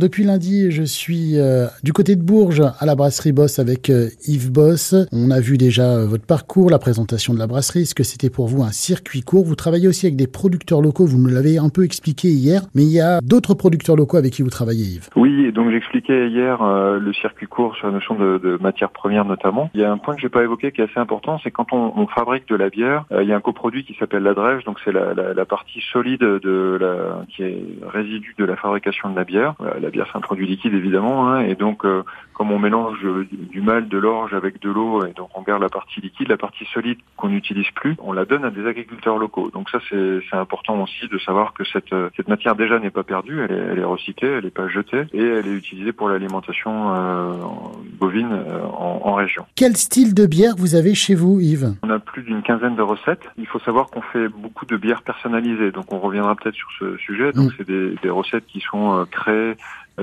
Depuis lundi, je suis euh, du côté de Bourges à la brasserie Boss avec euh, Yves Boss. On a vu déjà euh, votre parcours, la présentation de la brasserie, ce que c'était pour vous un circuit court? Vous travaillez aussi avec des producteurs locaux, vous nous l'avez un peu expliqué hier, mais il y a d'autres producteurs locaux avec qui vous travaillez Yves. Oui, donc j'expliquais hier le circuit court sur la notion de, de matière première notamment. Il y a un point que j'ai pas évoqué qui est assez important, c'est quand on, on, fabrique de la bière, il y a un coproduit qui s'appelle la drèche, donc c'est la, la, la, partie solide de la, qui est résidu de la fabrication de la bière. La bière c'est un produit liquide évidemment, hein, et donc euh, comme on mélange du mal, de l'orge avec de l'eau, et donc on garde la partie liquide, la partie solide qu'on n'utilise plus, on la donne à des agriculteurs locaux. Donc ça c'est important aussi de savoir que cette, cette matière déjà n'est pas perdue, elle est, elle est recyclée, elle n'est pas jetée, et elle est utilisée pour l'alimentation euh, bovine euh, en, en, région. Quel style de bière vous avez chez vous Yves? On a plus d'une quinzaine de recettes. Il faut savoir qu'on fait beaucoup de bières personnalisées, donc on reviendra peut-être sur ce sujet. Donc mm. c'est des, des, recettes qui sont euh, créées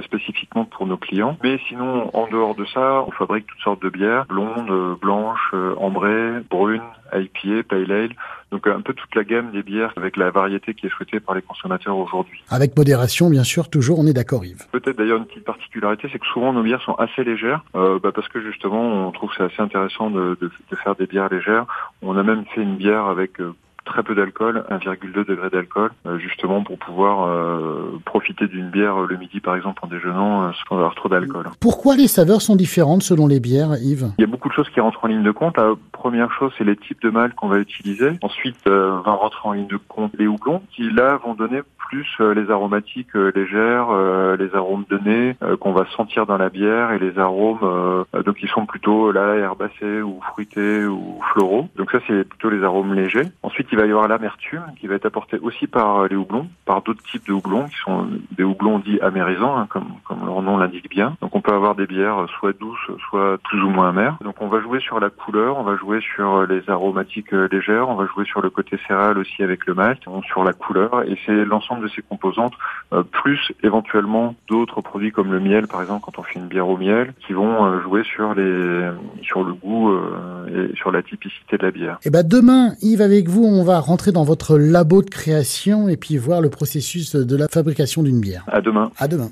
spécifiquement pour nos clients. Mais sinon, en dehors de ça, on fabrique toutes sortes de bières, blondes, blanches, ambrées, brunes, IPA, Pale Ale. Donc un peu toute la gamme des bières avec la variété qui est souhaitée par les consommateurs aujourd'hui. Avec modération, bien sûr, toujours, on est d'accord Yves. Peut-être d'ailleurs une petite particularité, c'est que souvent nos bières sont assez légères, euh, bah parce que justement on trouve que c'est assez intéressant de, de, de, faire des bières légères. On a même fait une bière avec euh, très peu d'alcool, 1,2 degré d'alcool, euh, justement pour pouvoir euh, profiter d'une bière le midi par exemple en déjeunant euh, sans avoir trop d'alcool. Pourquoi les saveurs sont différentes selon les bières, Yves? Il y a beaucoup de choses qui rentrent en ligne de compte. La première chose, c'est les types de mâles qu'on va utiliser. Ensuite, va rentrer en ligne de compte les houblons qui là vont donner plus les aromatiques légères, les arômes de nez qu'on va sentir dans la bière et les arômes donc qui sont plutôt là herbacés ou fruités ou floraux. Donc ça c'est plutôt les arômes légers. Ensuite il va y avoir l'amertume qui va être apportée aussi par les houblons, par d'autres types de houblons qui sont des houblons dits amérisants, hein, comme, leur nom l'indique bien. Donc on peut avoir des bières soit douces, soit plus ou moins amères. Donc on va jouer sur la couleur, on va jouer sur les aromatiques légères, on va jouer sur le côté céréal aussi avec le malt, sur la couleur, et c'est l'ensemble de ces composantes, euh, plus éventuellement d'autres produits comme le miel par exemple quand on fait une bière au miel, qui vont euh, jouer sur les sur le goût euh, et sur la typicité de la bière. Et eh ben demain, Yves avec vous, on va rentrer dans votre labo de création et puis voir le processus de la fabrication d'une bière. À demain. À demain.